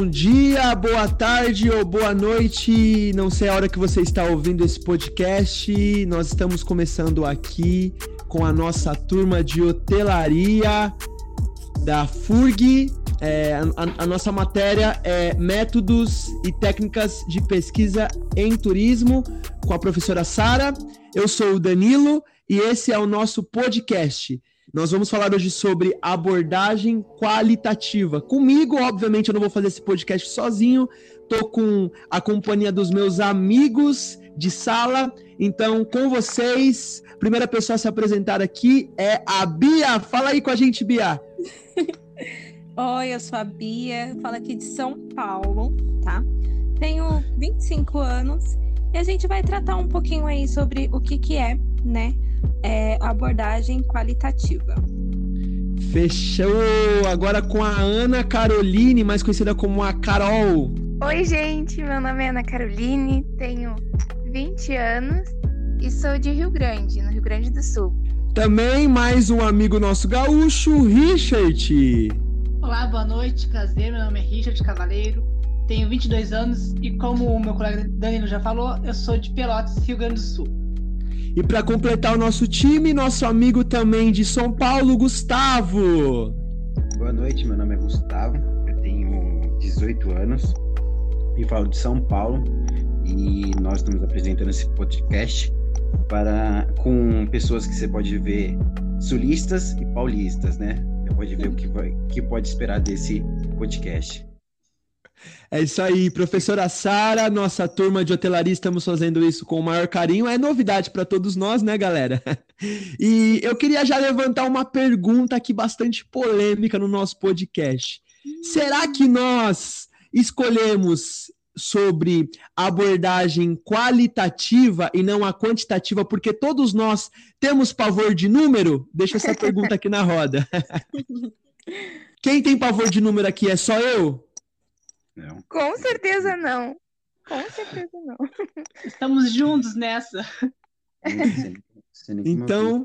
bom dia, boa tarde ou boa noite. Não sei a hora que você está ouvindo esse podcast. Nós estamos começando aqui com a nossa turma de hotelaria da FURG. É, a, a, nossa matéria é Métodos e Técnicas de Pesquisa em Turismo, com a professora Sara. Eu sou o Danilo e esse é o nosso podcast. Nós vamos falar hoje sobre abordagem qualitativa. Comigo, obviamente, eu não vou fazer esse podcast sozinho. Tô com a companhia dos meus amigos de sala. Então, com vocês, a primeira pessoa a se apresentar aqui é a Bia. Fala aí com a gente, Bia. Oi, eu sou a Bia, falo aqui de São Paulo, tá? Tenho 25 anos e a gente vai tratar um pouquinho aí sobre o que que é, né, é, abordagem qualitativa. Fechou! Agora com a Ana Caroline, mais conhecida como a Carol. Oi, gente, meu nome é Ana Caroline, tenho 20 anos e sou de Rio Grande, no Rio Grande do Sul. Também mais um amigo nosso gaúcho, Richard. Olá, boa noite, prazer, meu nome é Richard Cavaleiro, tenho 22 anos e como o meu colega Danilo já falou, eu sou de Pelotas, Rio Grande do Sul. E para completar o nosso time, nosso amigo também de São Paulo, Gustavo. Boa noite, meu nome é Gustavo, eu tenho 18 anos e falo de São Paulo e nós estamos apresentando esse podcast para com pessoas que você pode ver sulistas e paulistas, né? Você pode ver o que, vai, que pode esperar desse podcast. É isso aí, professora Sara, nossa turma de hotelaria, estamos fazendo isso com o maior carinho. É novidade para todos nós, né, galera? E eu queria já levantar uma pergunta aqui bastante polêmica no nosso podcast. Será que nós escolhemos sobre abordagem qualitativa e não a quantitativa, porque todos nós temos pavor de número? Deixa essa pergunta aqui na roda. Quem tem pavor de número aqui é só eu? Não. Com certeza não. Com certeza não. Estamos juntos nessa. Então,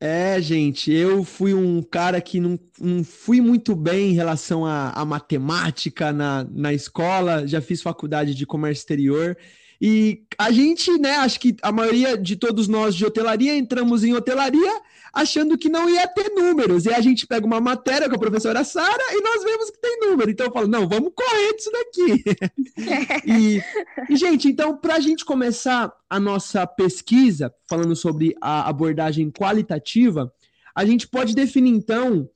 é, gente, eu fui um cara que não, não fui muito bem em relação à matemática na, na escola, já fiz faculdade de comércio exterior. E a gente, né, acho que a maioria de todos nós de hotelaria entramos em hotelaria achando que não ia ter números. E a gente pega uma matéria com a professora Sara e nós vemos que tem número. Então eu falo, não, vamos correr disso daqui. e, e, gente, então, para a gente começar a nossa pesquisa, falando sobre a abordagem qualitativa, a gente pode definir, então,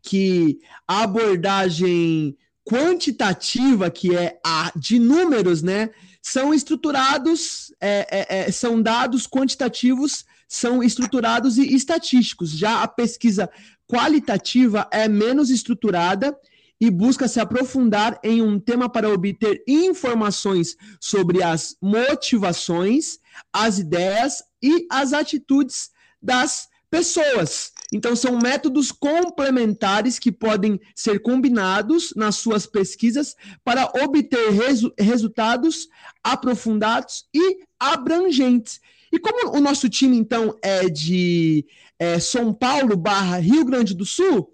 que a abordagem quantitativa, que é a de números, né, são estruturados, é, é, é, são dados quantitativos são estruturados e estatísticos. Já a pesquisa qualitativa é menos estruturada e busca se aprofundar em um tema para obter informações sobre as motivações, as ideias e as atitudes das pessoas. Então, são métodos complementares que podem ser combinados nas suas pesquisas para obter resu resultados aprofundados e abrangentes. E como o nosso time, então, é de é, São Paulo barra Rio Grande do Sul,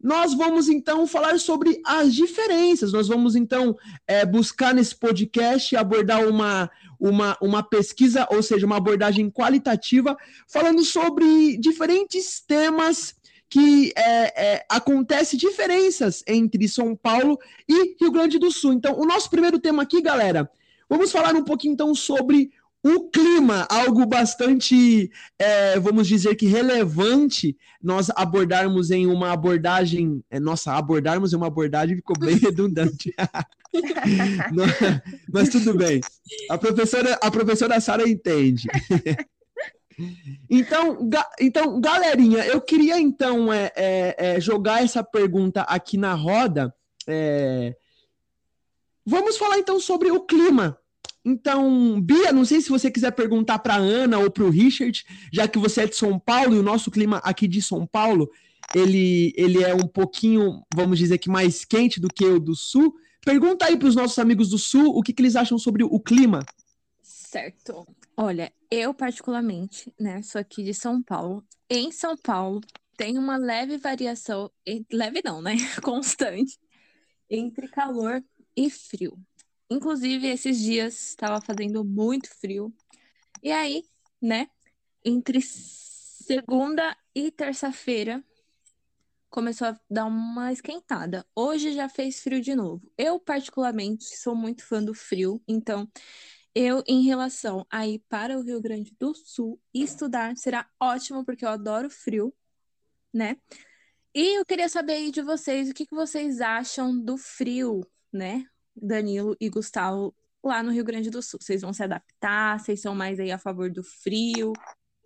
nós vamos então falar sobre as diferenças. Nós vamos então é, buscar nesse podcast abordar uma, uma, uma pesquisa, ou seja, uma abordagem qualitativa, falando sobre diferentes temas que é, é, acontece diferenças entre São Paulo e Rio Grande do Sul. Então, o nosso primeiro tema aqui, galera, vamos falar um pouquinho então sobre o clima, algo bastante, é, vamos dizer que relevante, nós abordarmos em uma abordagem, é, nossa, abordarmos em uma abordagem ficou bem redundante. Mas tudo bem. A professora, a professora Sara entende. Então, ga, então, galerinha, eu queria então é, é, é, jogar essa pergunta aqui na roda. É, vamos falar então sobre o clima então, Bia, não sei se você quiser perguntar para Ana ou para o Richard, já que você é de São Paulo e o nosso clima aqui de São Paulo, ele, ele é um pouquinho, vamos dizer que mais quente do que o do Sul. Pergunta aí para os nossos amigos do Sul o que, que eles acham sobre o clima. Certo. Olha, eu particularmente, né, sou aqui de São Paulo. Em São Paulo tem uma leve variação, leve não, né, constante, entre calor e frio. Inclusive, esses dias estava fazendo muito frio. E aí, né, entre segunda e terça-feira começou a dar uma esquentada. Hoje já fez frio de novo. Eu, particularmente, sou muito fã do frio, então eu, em relação a ir para o Rio Grande do Sul estudar, será ótimo, porque eu adoro frio, né? E eu queria saber aí de vocês, o que, que vocês acham do frio, né? Danilo e Gustavo, lá no Rio Grande do Sul. Vocês vão se adaptar? Vocês são mais aí a favor do frio,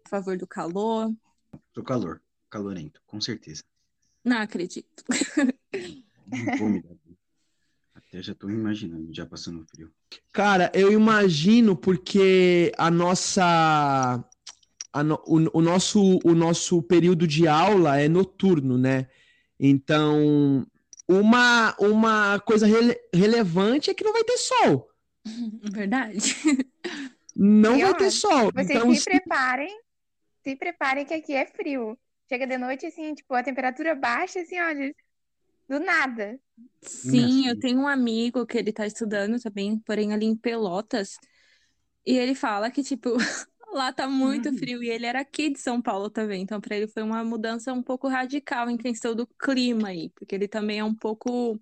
a favor do calor? Do calor, calorento, com certeza. Não acredito. Até já tô me imaginando, já passando frio. Cara, eu imagino porque a nossa. a no- o, o nosso, o nosso período de aula é noturno, né? Então, uma, uma coisa rele- relevante é que não vai ter sol. Verdade. Não E vai ter sol. Vocês Então, se preparem, se preparem que aqui é frio. Chega de noite, assim, tipo, a temperatura baixa, assim, olha, do nada. Sim, eu tenho um amigo que ele tá estudando também, porém ali em Pelotas, e ele fala que, tipo, lá tá muito Uhum. frio, e ele era aqui de São Paulo também, então para ele foi uma mudança um pouco radical em questão do clima aí, porque ele também é um pouco,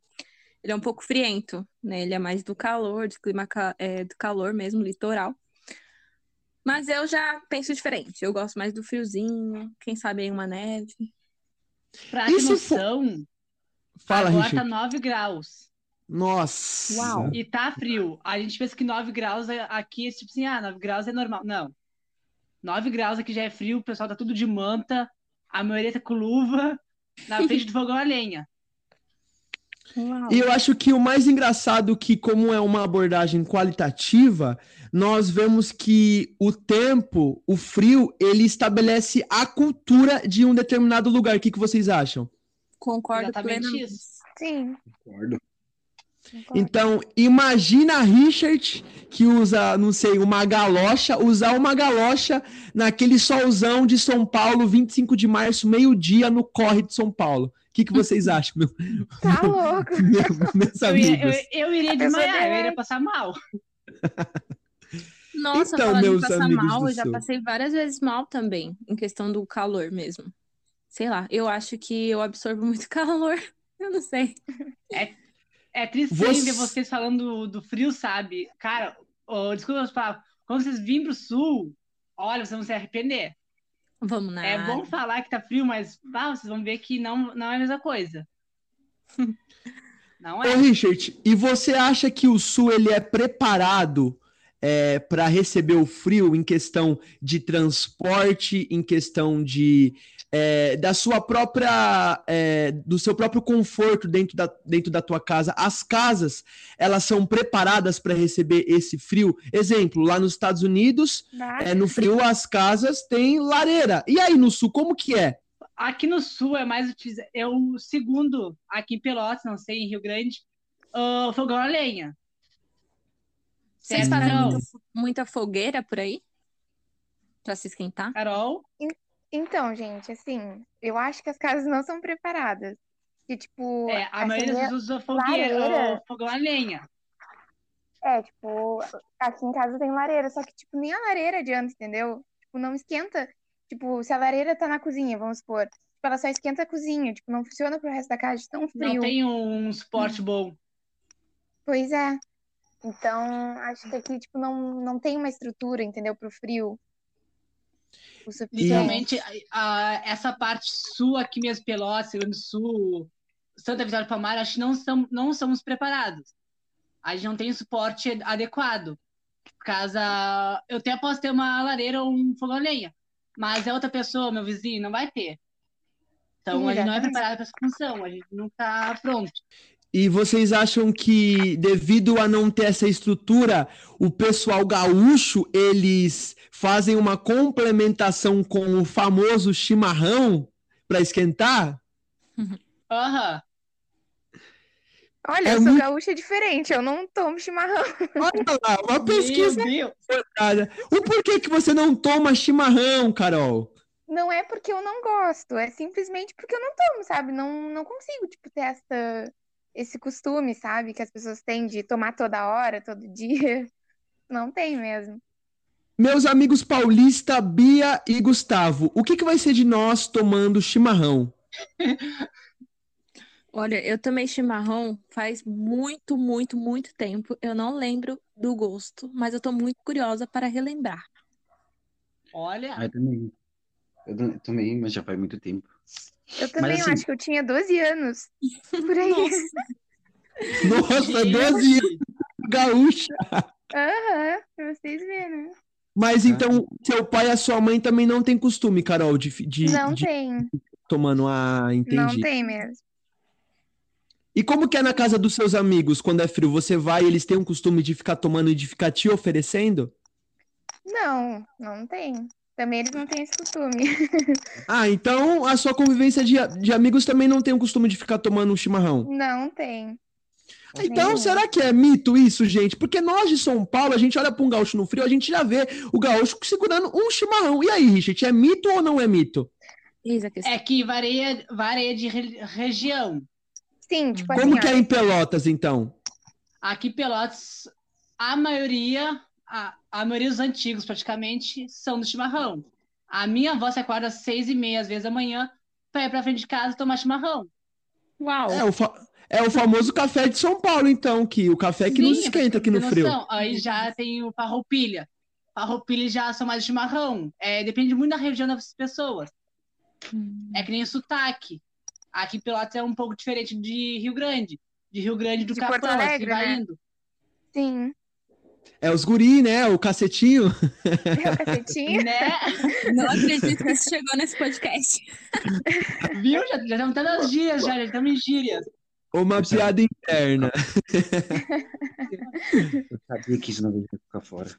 ele é um pouco friento, né? Ele é mais do calor, de clima é, do calor mesmo, litoral. Mas eu já penso diferente, eu gosto mais do friozinho, quem sabe aí uma neve. Pra ter noção, fala, agora tá Richard. 9 graus. Nossa. Uau. E tá frio. A gente pensa que 9 graus é- aqui é tipo assim, ah, 9 graus é normal. Não. 9 graus aqui já é frio, o pessoal tá tudo de manta, a maioria tá com luva, na frente do fogão a lenha. Uau. E eu acho que o mais engraçado que, como é uma abordagem qualitativa, nós vemos que o tempo, o frio, ele estabelece a cultura de um determinado lugar. O que, que vocês acham? Concordo Exatamente plenamente. isso. Sim. Concordo. Então, imagina a Richard que usa, não sei, uma galocha, usar uma galocha naquele solzão de São Paulo, 25 de março, meio-dia, no corre de São Paulo. O que, que vocês acham, meu- Tá louco. meu- meus Eu, eu- eu iria desmaiar, eu iria derrete. passar mal. Nossa, Então, falando meus passar amigos mal, eu já passei várias vezes mal também, em questão do calor mesmo. Sei lá, eu acho que eu absorvo muito calor. Eu não sei. É triste Você- ver vocês falando do, do frio, sabe? Cara, ô, desculpa as palavras, quando vocês virem pro sul, olha, vocês vão se arrepender. Vamos na É bom falar que tá frio, mas ah, vocês vão ver que não, não é a mesma coisa. Não Ô, é? Richard, e você acha que o Sul ele é preparado para receber o frio em questão de transporte, em questão de é, da sua própria é, do seu próprio conforto dentro da, dentro da tua casa? As casas elas são preparadas para receber esse frio? Exemplo, lá nos Estados Unidos, é, no frio as casas têm lareira. E aí no Sul como que é? Aqui no sul é mais utilizado. É o segundo, aqui em Pelotas, não sei, em Rio Grande, o fogão a lenha. Vocês fazem não. muita, muita fogueira por aí? Pra se esquentar? Carol, Então, gente, assim, eu acho que as casas não são preparadas. Que, tipo, é, a maioria das pessoas usa fogueira, fogão a lenha. É, tipo, aqui em casa tem lareira, só que, tipo, nem a lareira adianta, entendeu? Tipo, não esquenta. Tipo, se a lareira tá na cozinha, vamos supor, tipo, ela só esquenta a cozinha, tipo, não funciona pro resto da casa de tão Não frio. tem um suporte bom. Pois é. Então, acho que aqui, tipo, não, não tem uma estrutura, entendeu, pro frio. Suficiente. Literalmente, a- a- essa parte sul aqui mesmo, Pelotas, Rio Grande do Sul, Santa Vitória do Palmar, acho que não, são, não somos preparados. A gente não tem suporte adequado. Casa, eu até posso ter uma lareira ou um fogão a lenha, mas é outra pessoa, meu vizinho, não vai ter. Então, a gente não é preparado para essa função, a gente não está pronto. E vocês acham que, devido a não ter essa estrutura, o pessoal gaúcho, eles fazem uma complementação com o famoso chimarrão para esquentar? Aham. Olha, É eu sou muito- gaúcha diferente, eu não tomo chimarrão. Olha lá, uma pesquisa Meu Deus. cara. O porquê que você não toma chimarrão, Carol? Não é porque eu não gosto, é simplesmente porque eu não tomo, sabe? Não, não consigo, tipo, ter essa, esse costume, sabe? Que as pessoas têm de tomar toda hora, todo dia. Não tem mesmo. Meus amigos Paulista, Bia e Gustavo, o que, que vai ser de nós tomando chimarrão? Olha, eu tomei chimarrão faz muito, muito, muito tempo. Eu não lembro do gosto, mas eu tô muito curiosa para relembrar. Olha, Ah, eu também. Eu tam- também, mas já faz muito tempo. Eu também eu assim- acho que eu tinha 12 anos. Por aí. Nossa, 12 gente, anos, gaúcha. Aham, pra vocês verem, né? Mas então, seu pai e a sua mãe também não tem costume, Carol, de, de, Não de tem, tomando a. não Entendi. tem mesmo. E como que é na casa dos seus amigos quando é frio? Você vai, eles têm um costume de ficar tomando e de ficar te oferecendo? Não, não tem. Também eles não têm esse costume. Ah, então a sua convivência de, de amigos também não tem o costume de ficar tomando um chimarrão. Não tem. Então, Nenhum. será que é mito isso, gente? Porque nós de São Paulo, a gente olha para um gaúcho no frio, a gente já vê o gaúcho segurando um chimarrão. E aí, Richard, é mito ou não é mito? É que varia, varia de re- região. Sim, tipo Como assim, que é em Pelotas, então? Aqui em Pelotas, a maioria, a, a maioria dos antigos praticamente, são do chimarrão. A minha avó se acorda às seis e meia, às vezes da manhã, pra ir pra frente de casa tomar chimarrão. Uau! É o, fa- é o famoso café de São Paulo, então, que o café que nos Sim, esquenta aqui no frio. Aí já tem o farroupilha. Farroupilha já são mais chimarrão. É, depende muito da região das pessoas. Hum. É que nem o sotaque. Aqui em Pelotas é um pouco diferente de Rio Grande. De Rio Grande do De Capão, assim Alegre, vai né? indo. sim. É os guri, né? O cacetinho. É o cacetinho. Né? Não acredito que você chegou nesse podcast. Viu? Já, já estamos até nas gírias, já, já estamos em gírias. Uma piada interna. Eu sabia que isso não ia ficar fora.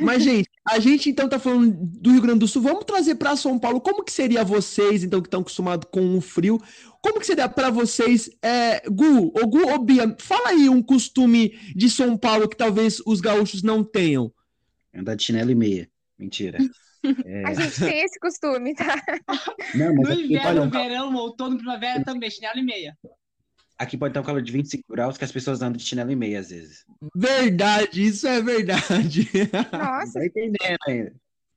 Mas, gente, a gente então tá falando do Rio Grande do Sul. Vamos trazer para São Paulo. Como que seria vocês, então, que estão acostumados com o frio? Como que seria para vocês, é, Gu, ou Gu ou Bia? Fala aí um costume de São Paulo que talvez os gaúchos não tenham. Andar de chinelo e meia. Mentira. É, A gente tem esse costume, tá? Não, mas No inverno, olha, verão, outono, primavera também, chinelo e meia. Aqui pode estar um calor de 25 graus que as pessoas andam de chinelo e meia às vezes. Verdade, isso é verdade. Nossa, Tá entendendo ainda.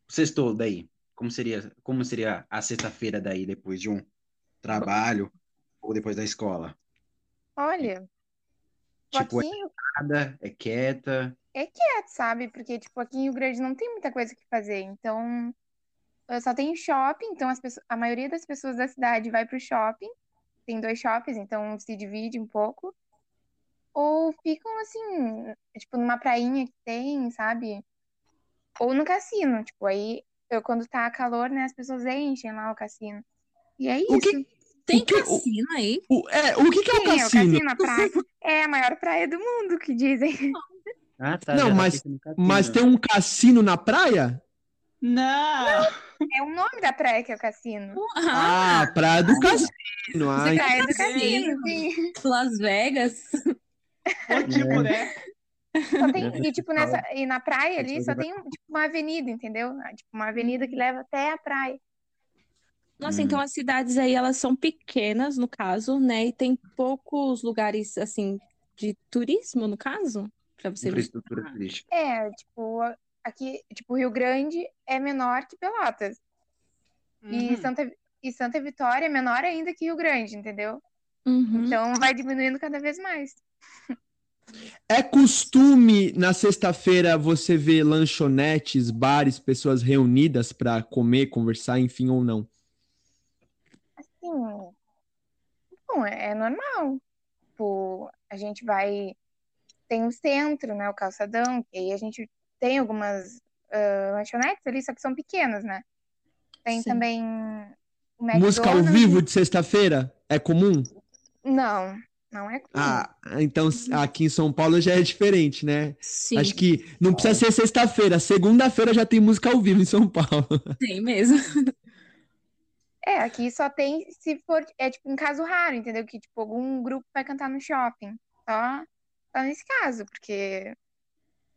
Sextou daí. Como seria, como seria a sexta-feira daí depois de um trabalho ou depois da escola? olha. Tipo, é nada, é quieta. é quieto, sabe? Porque, tipo, aqui em Rio Grande não tem muita coisa que fazer. Então, eh, só tem shopping. Então, as pessoas, a maioria das pessoas da cidade vai pro shopping. Tem dois shoppings, então se divide um pouco. Ou ficam, assim, tipo, numa prainha que tem, sabe? Ou no cassino. Tipo, aí, eu, quando tá calor, né, as pessoas enchem lá o cassino. E é isso. O que- Tem O que- cassino aí? O, é, o que, que é o Sim, é o cassino? cassino, a praia. É a maior praia do mundo, que dizem. Ah, tá. Não, tá mas- cassino. Mas tem um cassino na praia? Não! É o nome da praia que é o cassino. Ah, Ah, praia do cassino. Ai, Praia do cassino. sim. Las Vegas. O tipo, né? Só tem, e, tipo, nessa, e na praia ali só tem tipo, uma avenida, entendeu? Ah, Tipo, uma avenida que leva até a praia. Nossa, Hum. então as cidades aí, elas são pequenas, no caso, né? E tem poucos lugares, assim, de turismo, no caso, pra você visitar. Infraestrutura turística. É, tipo, aqui, tipo, Rio Grande é menor que Pelotas. E Uhum. Santa, e Santa Vitória é menor ainda que Rio Grande, entendeu? Uhum. Então vai diminuindo cada vez mais. É costume na sexta-feira você ver lanchonetes, bares, pessoas reunidas para comer, conversar, enfim, ou não? Assim, bom, é, é normal. Tipo, a gente vai. Tem o centro, né? O calçadão, que aí a gente tem algumas ah, lanchonetes ali, só que são pequenas, né? Tem Sim. também o Música ao vivo de sexta-feira é comum? Não, não é comum. Ah, então aqui em São Paulo já é diferente, né? Sim, Acho que não precisa ser sexta-feira, segunda-feira já tem música ao vivo em São Paulo. tem mesmo. É, aqui só tem se for, é tipo um caso raro, entendeu? Que tipo algum grupo vai cantar no shopping. Só, só nesse caso, porque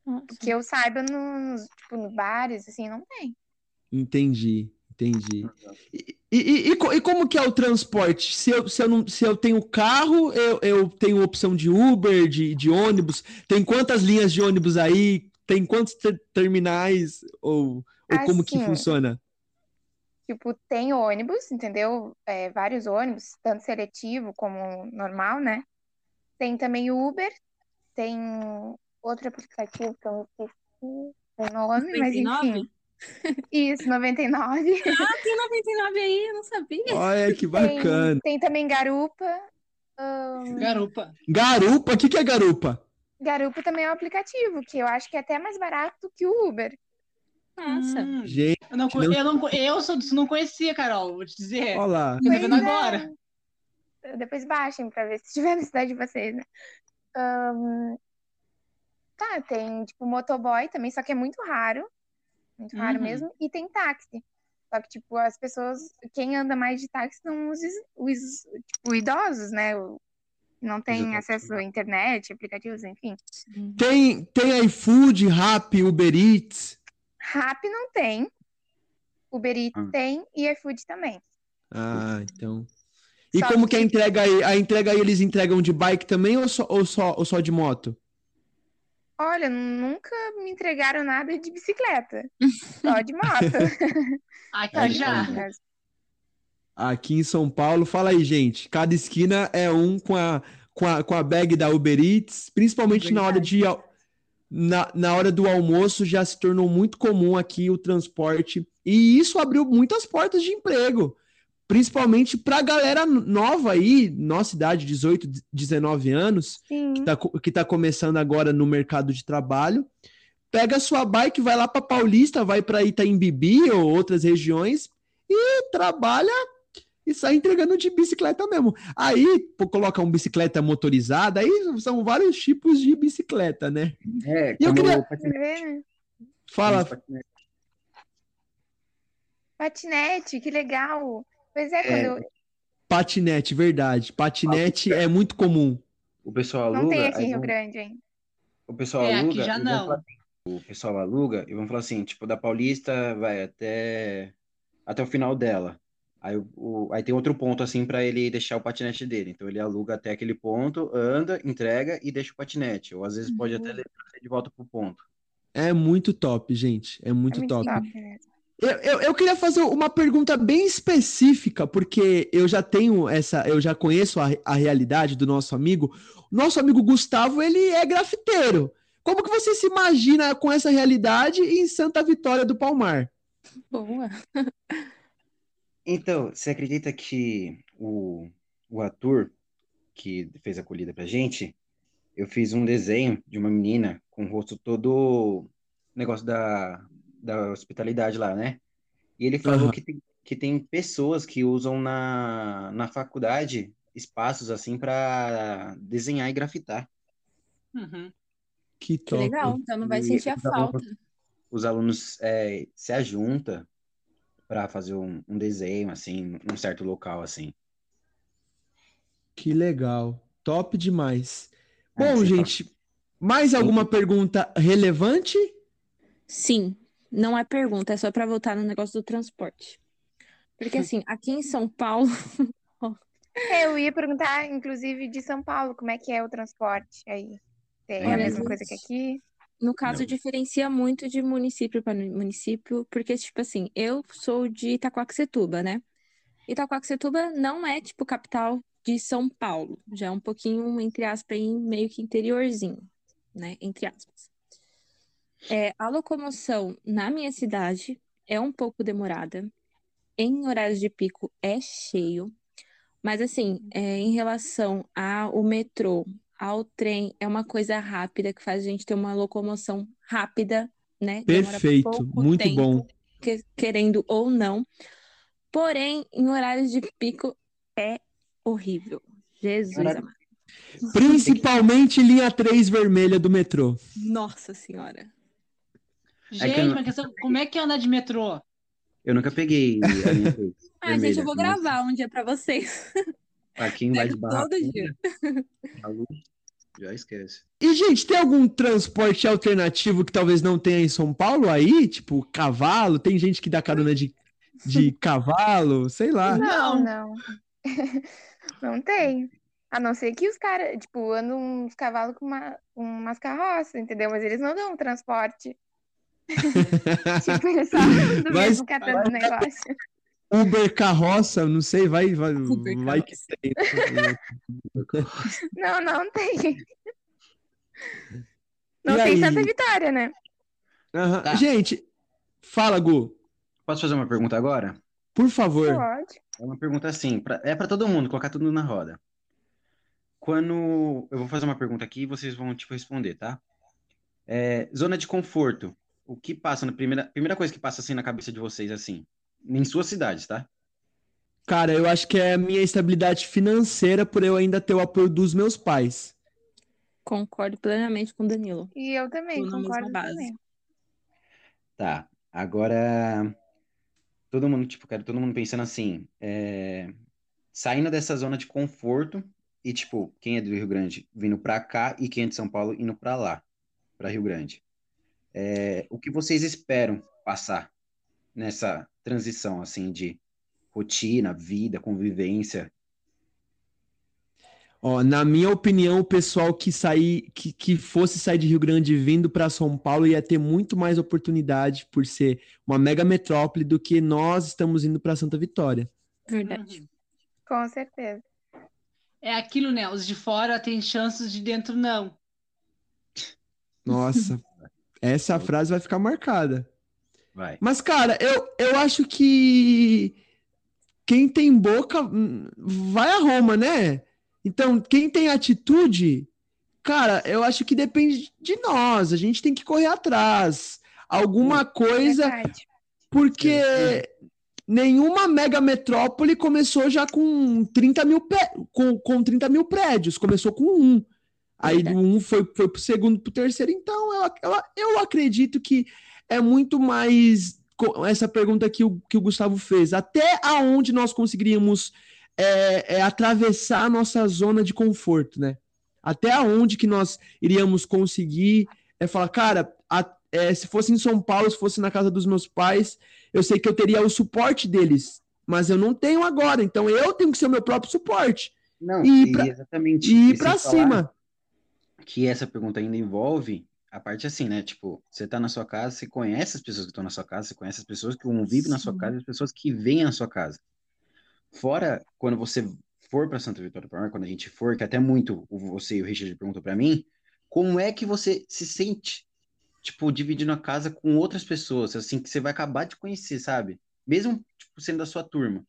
Nossa. que eu saiba nos, tipo, no bares, assim, não tem. Entendi, entendi. E, e, e, co- e como que é o transporte? Se eu, se eu, não, se eu tenho carro, eu, eu tenho opção de Uber, de, de ônibus. Tem quantas linhas de ônibus aí? Tem quantos ter- terminais? Ou, ou como que Assim, funciona? Tipo, tem ônibus, entendeu? É, vários ônibus, tanto seletivo como normal, né? Tem também Uber, tem outro aplicativo que eu me esqueci o nome, mas 99? enfim. Isso, 99. Ah, tem 99 aí, eu não sabia. Olha que Tem, bacana. tem também Garupa. ahn, Garupa. Garupa, o que que é garupa? Garupa também é um aplicativo, que eu acho que é até mais barato que o Uber. Nossa. Hum, Gente, eu, não, não- eu, não, eu sou disso, não conhecia, Carol, vou te dizer. olha lá. Tô vendo é. agora. Depois baixem pra ver se tiver na cidade de vocês, né? Ahn, Tá, tem tipo motoboy também, só que é muito raro. Muito raro Uhum. mesmo. E tem táxi. Só que, tipo, as pessoas, quem anda mais de táxi são os, os tipo, idosos, né? O- que não tem Exatamente. acesso à internet, aplicativos, enfim. Tem, tem iFood, Rappi, Uber Eats. Rap não tem. Uber Eats Ah. tem e iFood também. Ah, então. E Só como que é a que- entrega aí? A entrega aí eles entregam de bike também ou só, ou só, ou só de moto? Olha, nunca me entregaram nada de bicicleta. Só de moto. Aqui Só de já. Aqui em São Paulo, fala aí, gente. Cada esquina é um com a, com a, com a bag da Uber Eats, principalmente na hora de na, na hora do almoço já se tornou muito comum aqui o transporte e isso abriu muitas portas de emprego, principalmente para a galera nova aí, nossa idade, 18, 19 anos, Sim. que tá, co- que tá começando agora no mercado de trabalho. Pega a sua bike, vai lá para Paulista, vai para Itaimbibi ou outras regiões e trabalha e sai entregando de bicicleta mesmo. Aí, pô, coloca uma bicicleta motorizada, aí são vários tipos de bicicleta, né? É, E eu queria- patinete, né? Fala, patinete. Patinete, que legal. Pois é, quando eu... patinete, verdade. Patinete é muito comum. O pessoal não aluga, tem aqui em Rio Grande, hein? o pessoal É, aqui aluga, já e vão não. falar assim, o pessoal aluga e vão falar assim, tipo, da Paulista vai até até o final dela. Aí, o, aí tem outro ponto assim para ele deixar o patinete dele. Então ele aluga até aquele ponto, anda, entrega e deixa o patinete. Ou às vezes pode até levar ele de volta pro ponto. É muito top, gente. É muito, É muito top. top mesmo. Eu, eu, eu queria fazer uma pergunta bem específica, porque eu já tenho essa, eu já conheço a, a realidade do nosso amigo. O nosso amigo Gustavo, ele é grafiteiro. Como que você se imagina com essa realidade em Santa Vitória do Palmar? Boa. Então, você acredita que o, o ator que fez a colhida pra gente, eu fiz um desenho de uma menina com o rosto todo negócio da, da hospitalidade lá, né? E ele falou Aham. que tem, que tem pessoas que usam na, na faculdade espaços assim para desenhar e grafitar. Uhum. Que Que top. legal. Então não vai E sentir a os alunos- falta. Os alunos é, se ajuntam para fazer um, um desenho assim, num certo local assim. Que legal. Top demais. Ah, Bom, você gente, mais alguma pergunta relevante? Sim, não é pergunta, é só para voltar no negócio do transporte. Porque assim, aqui em São Paulo, Eu ia perguntar, inclusive, de São Paulo, como é que é o transporte aí? É a Olha, mesma gente, coisa que aqui? no caso, Não. diferencia muito de município para município, porque, tipo assim, eu sou de Itaquaquecetuba, né? Itaquaquecetuba não é, tipo, capital de São Paulo, já é um pouquinho, entre aspas, meio que interiorzinho, né? Entre aspas. É, a locomoção na minha cidade é um pouco demorada. Em horários de pico é cheio. Mas assim, é, em relação ao metrô, ao trem, é uma coisa rápida que faz a gente ter uma locomoção rápida, né? Demora Perfeito, pouco muito tempo, bom. que- querendo ou não. Porém, em horários de pico é horrível. Jesus amado. Principalmente linha 3 vermelha do metrô. Nossa Senhora. Gente, que eu não- uma questão, como é que é andar de metrô? Eu nunca peguei a linha três, Ah, gente, eu vou mas gravar um dia pra vocês. Aqui em Laje Pego Barra todo dia. a luz, já esquece. E, gente, tem algum transporte alternativo que talvez não tenha em São Paulo aí? Tipo, cavalo? Tem gente que dá carona de. de cavalo, sei lá. Não, não. Não tem. A não ser que os caras, tipo, andam uns cavalos com uma, com umas carroças, entendeu? Mas eles não dão transporte. Tipo, eles só do Mas- mesmo catando o negócio. Uber carroça, não sei, vai, vai, Uber vai que tem. Não, não tem. Não E tem aí? Santa Vitória, né? Aham. Tá. Gente, fala, Gu, Posso fazer uma pergunta agora? por favor. Pode. É uma pergunta assim, pra- é para todo mundo, colocar tudo na roda. Quando eu vou fazer uma pergunta aqui, vocês vão tipo responder, tá? É, zona de conforto. O que passa na primeira, primeira coisa que passa assim na cabeça de vocês assim, em suas cidades, tá? Cara, eu acho que é a minha estabilidade financeira por eu ainda ter o apoio dos meus pais. Concordo plenamente com o Danilo. E eu também, Tô concordo também. Tá. Agora todo mundo, tipo, quero todo mundo pensando assim, é, saindo dessa zona de conforto e tipo, quem é do Rio Grande vindo pra cá e quem é de São Paulo indo pra lá, pra Rio Grande. É, o que vocês esperam passar nessa transição assim de rotina, vida, convivência? Ó, na minha opinião, o pessoal que sair, que, que fosse sair de Rio Grande vindo para São Paulo ia ter muito mais oportunidade por ser uma mega metrópole do que nós estamos indo para Santa Vitória. Verdade. Com certeza. É aquilo, né? Os de fora têm chances, de dentro não. Nossa, essa frase vai ficar marcada. Vai. Mas, cara, eu, eu acho que quem tem boca hum, vai a Roma, né? Então, quem tem atitude, cara, eu acho que depende de nós. A gente tem que correr atrás. Alguma coisa, Verdade. porque nenhuma mega metrópole começou já com 30 mil, pé- com, com 30 mil prédios, começou com um. Aí do um foi, foi pro segundo, pro terceiro. Então, eu, eu, eu acredito que é muito mais essa pergunta que o, que o Gustavo fez. Até aonde nós conseguiríamos é, é, atravessar a nossa zona de conforto, né? Até aonde que nós iríamos conseguir é falar, cara, a- é, se fosse em São Paulo, se fosse na casa dos meus pais, eu sei que eu teria o suporte deles, mas eu não tenho agora, então eu tenho que ser o meu próprio suporte Não, E e pra- exatamente. e ir falar cima. Que essa pergunta ainda envolve a parte assim, né? Tipo, você tá na sua casa, você conhece as pessoas que estão na sua casa, você conhece as pessoas que convivem na sua casa e as pessoas que vêm na sua casa. Fora, quando você for para Santa Vitória do Palmar, quando a gente for, que até muito o- você e o Richard perguntou para mim, como é que você se sente, tipo, dividindo a casa com outras pessoas, assim, que você vai acabar de conhecer, sabe? Mesmo, tipo, sendo da sua turma.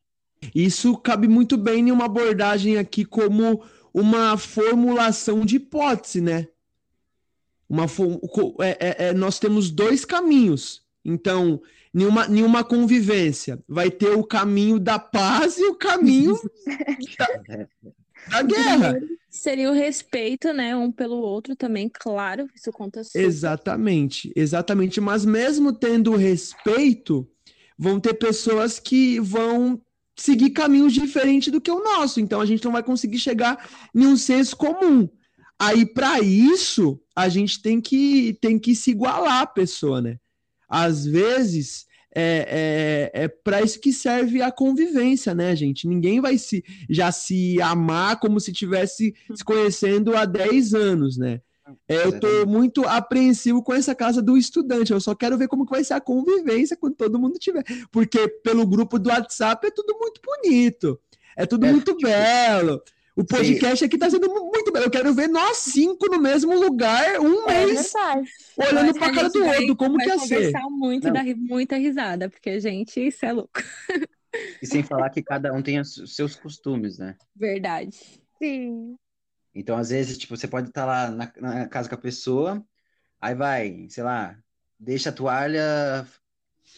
Isso cabe muito bem em uma abordagem aqui como uma formulação de hipótese, né? Uma, é- é- é, nós temos dois caminhos. Então, nenhuma, nenhuma convivência. Vai ter o caminho da paz e o caminho da, da guerra. Seria o respeito, né, um pelo outro também, claro, isso conta super. Exatamente, exatamente. Mas mesmo tendo respeito, vão ter pessoas que vão seguir caminhos diferentes do que o nosso. Então a gente não vai conseguir chegar em um senso comum. Aí, para isso, a gente tem que, tem que se igualar a pessoa, né? Às vezes, é, é, é para isso que serve a convivência, né, gente? Ninguém vai se, já se amar como se tivesse se conhecendo há 10 anos, né? É, eu tô muito apreensivo com essa casa do estudante. Eu só quero ver como que vai ser a convivência quando todo mundo tiver. Porque pelo grupo do WhatsApp é tudo muito bonito. É tudo É, muito tipo, belo. O podcast aqui tá sendo mu- muito belo. Eu quero ver nós cinco no mesmo lugar, um É mês, verdade. olhando pra a cara do outro. Como vai que ia ser? conversar muito Não. e dar muita risada, porque, gente, isso é louco. E sem falar que cada um tem os seus costumes, né? Verdade. Sim. Então, às vezes, tipo, você pode estar lá na, na casa com a pessoa, aí vai, sei lá, deixa a toalha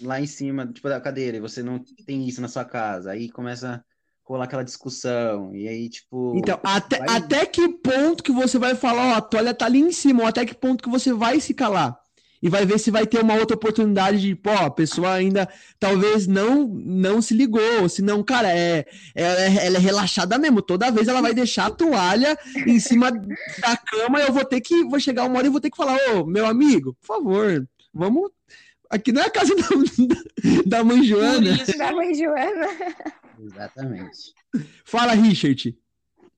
lá em cima, tipo, da cadeira, e você não tem isso na sua casa. Aí começa a rolar aquela discussão, e aí, tipo, Então, até, vai- até que ponto que você vai falar, ó, a toalha tá ali em cima, ou até que ponto que você vai se calar? E vai ver se vai ter uma outra oportunidade de, pô, a pessoa ainda talvez não não se ligou, ou se não, cara, é, ela, é, ela é relaxada mesmo, toda vez ela vai deixar a toalha em cima da cama, eu vou ter que, vou chegar uma hora e vou ter que falar, ô, meu amigo, por favor, vamos Aqui não é a casa da, da mãe Joana. isso, Da mãe Joana. Exatamente. Fala, Richard.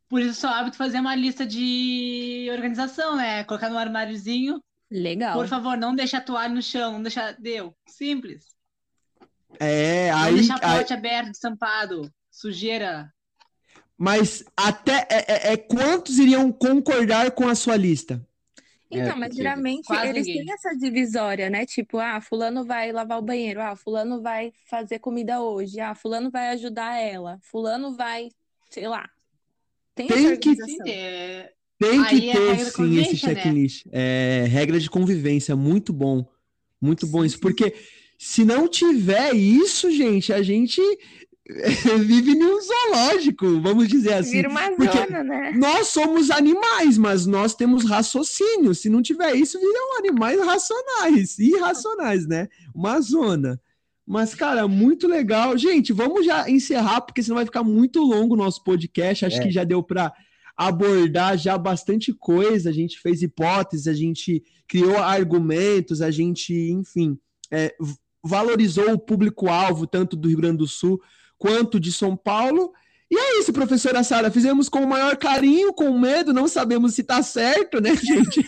por isso sou hábito fazer uma lista de organização, né? Colocar no armáriozinho. Legal. Por favor, não deixa a toalha no chão, não deixa. Deu. Simples. É, Não aí, deixar aí- pote aberto, estampado. Sujeira. mas até é, é- é quantos iriam concordar com a sua lista? Então, É, mas geralmente quase eles ninguém. têm essa divisória, né? Tipo, ah, fulano vai lavar o banheiro, ah, fulano vai fazer comida hoje, ah, fulano vai ajudar ela, fulano vai, sei lá. Tem Tem essa que- organização. É, Tem Aí que é ter regra de sim esse convivência, né? checklist. É regra de convivência, muito bom. Muito bom isso, porque se não tiver isso, gente, a gente vive em um zoológico, vamos dizer assim. Vira uma porque- zona, né? Nós somos animais, mas nós temos raciocínio. Se não tiver isso, viram animais racionais, irracionais, né? Uma zona. Mas, cara, muito legal. Gente, vamos já encerrar, porque senão vai ficar muito longo o nosso podcast. Acho É. que já deu para abordar já bastante coisa. A gente fez hipóteses, a gente criou argumentos, a gente, enfim, é, valorizou o público-alvo, tanto do Rio Grande do Sul quanto de São Paulo. E é isso, professora Sara. Fizemos com o maior carinho, com medo, não sabemos se tá certo, né, gente?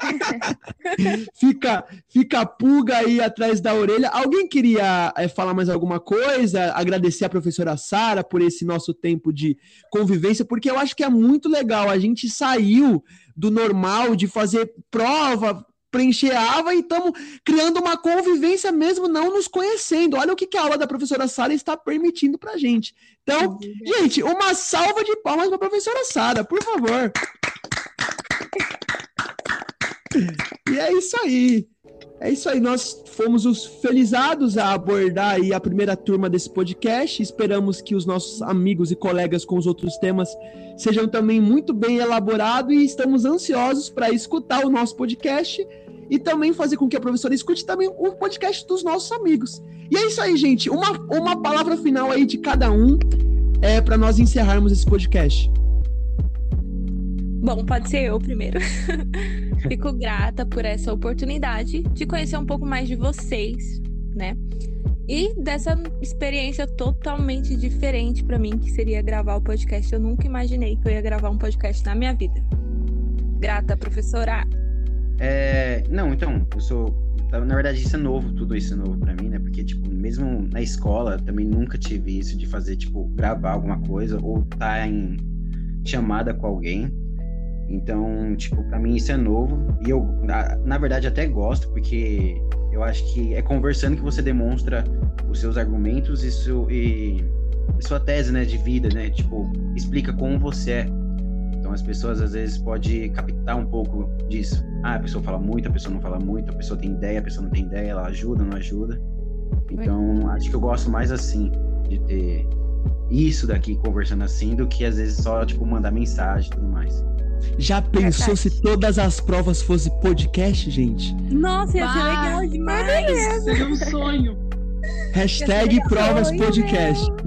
fica, fica a pulga aí atrás da orelha. Alguém queria eh, falar mais alguma coisa? Agradecer a professora Sara por esse nosso tempo de convivência, porque eu acho que é muito legal. A gente saiu do normal de fazer prova, preencher ava e estamos criando uma convivência mesmo não nos conhecendo. Olha o que, que a aula da professora Sara está permitindo pra gente. Então, gente, uma salva de palmas para a professora Sara, por favor. E é isso aí. É isso aí. Nós fomos os felizados a abordar aí a primeira turma desse podcast. Esperamos que os nossos amigos e colegas com os outros temas sejam também muito bem elaborados e estamos ansiosos para escutar o nosso podcast e também fazer com que a professora escute também o podcast dos nossos amigos. E é isso aí, gente. Uma, uma palavra final aí de cada um é para nós encerrarmos esse podcast. Bom, pode ser eu primeiro. Fico grata por essa oportunidade de conhecer um pouco mais de vocês, né? E dessa experiência totalmente diferente pra mim, que seria gravar o podcast. Eu nunca imaginei que eu ia gravar um podcast na minha vida. Grata, professora. É, não, então, eu sou. Na verdade, isso é novo, tudo isso é novo pra mim, né? Porque, tipo, mesmo na escola, também nunca tive isso de fazer, tipo, gravar alguma coisa ou tá em chamada com alguém. Então, tipo, pra mim isso é novo. E eu, na, na verdade, até gosto, porque eu acho que é conversando que você demonstra os seus argumentos e, e, e sua tese, né, de vida, né? Tipo, explica como você é. Então as pessoas às vezes podem captar um pouco disso. Ah, a pessoa fala muito, a pessoa não fala muito, a pessoa tem ideia, a pessoa não tem ideia, ela ajuda, não ajuda. Então acho que eu gosto mais assim, de ter isso daqui conversando assim, do que às vezes só, tipo, mandar mensagem e tudo mais. Já pensou Verdade. se todas as provas fossem podcast, gente? Nossa, ia ser legal demais. Seria um sonho. Hashtag provas podcast.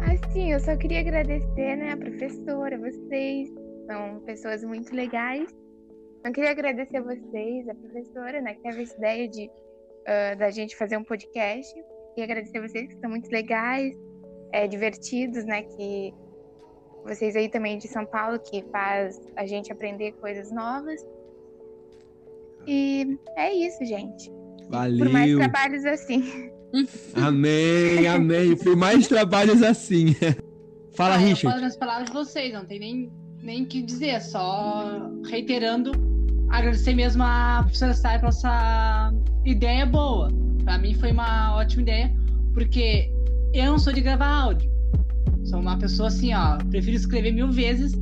Assim, eu só queria agradecer, né, a professora, vocês. São pessoas muito legais. Eu queria agradecer a vocês, a professora, né, que teve essa ideia de ah, da gente fazer um podcast. Queria agradecer a vocês que são muito legais, é, divertidos, né, que vocês aí também de São Paulo, que faz a gente aprender coisas novas. E é isso, gente. Por mais Valeu. trabalhos assim. Amém, amém. Por mais trabalhos assim. Fala, Ah, eu Richard. falo nas palavras de vocês, não tem nem nem que dizer, só reiterando, agradecer mesmo a professora Sara pela essa ideia boa. Pra mim foi uma ótima ideia, porque eu não sou de gravar áudio. Sou uma pessoa assim, ó, prefiro escrever mil vezes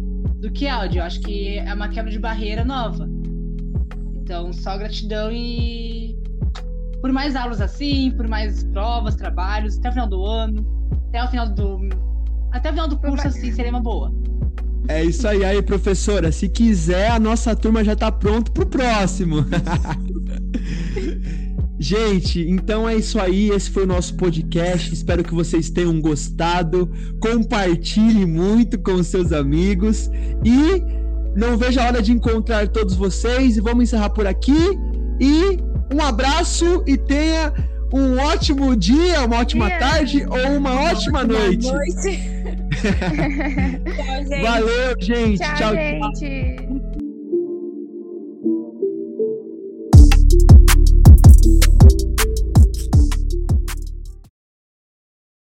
do que áudio. Eu acho que é uma quebra de barreira nova. Então, só gratidão e por mais aulas assim, por mais provas, trabalhos, até o final do ano, até o final do até o final do curso assim, seria uma boa. É isso aí, aí, professora. Se quiser, a nossa turma já tá pronto pro próximo. Gente, então é isso aí. Esse foi o nosso podcast. Espero que vocês tenham gostado. Compartilhe muito com seus amigos. E não vejo a hora de encontrar todos vocês. E vamos encerrar por aqui. E Um abraço e tenha um ótimo dia, uma ótima Dia. tarde ou uma ótima noite. Boa noite. Tchau, gente. Valeu, gente. Tchau, tchau. gente.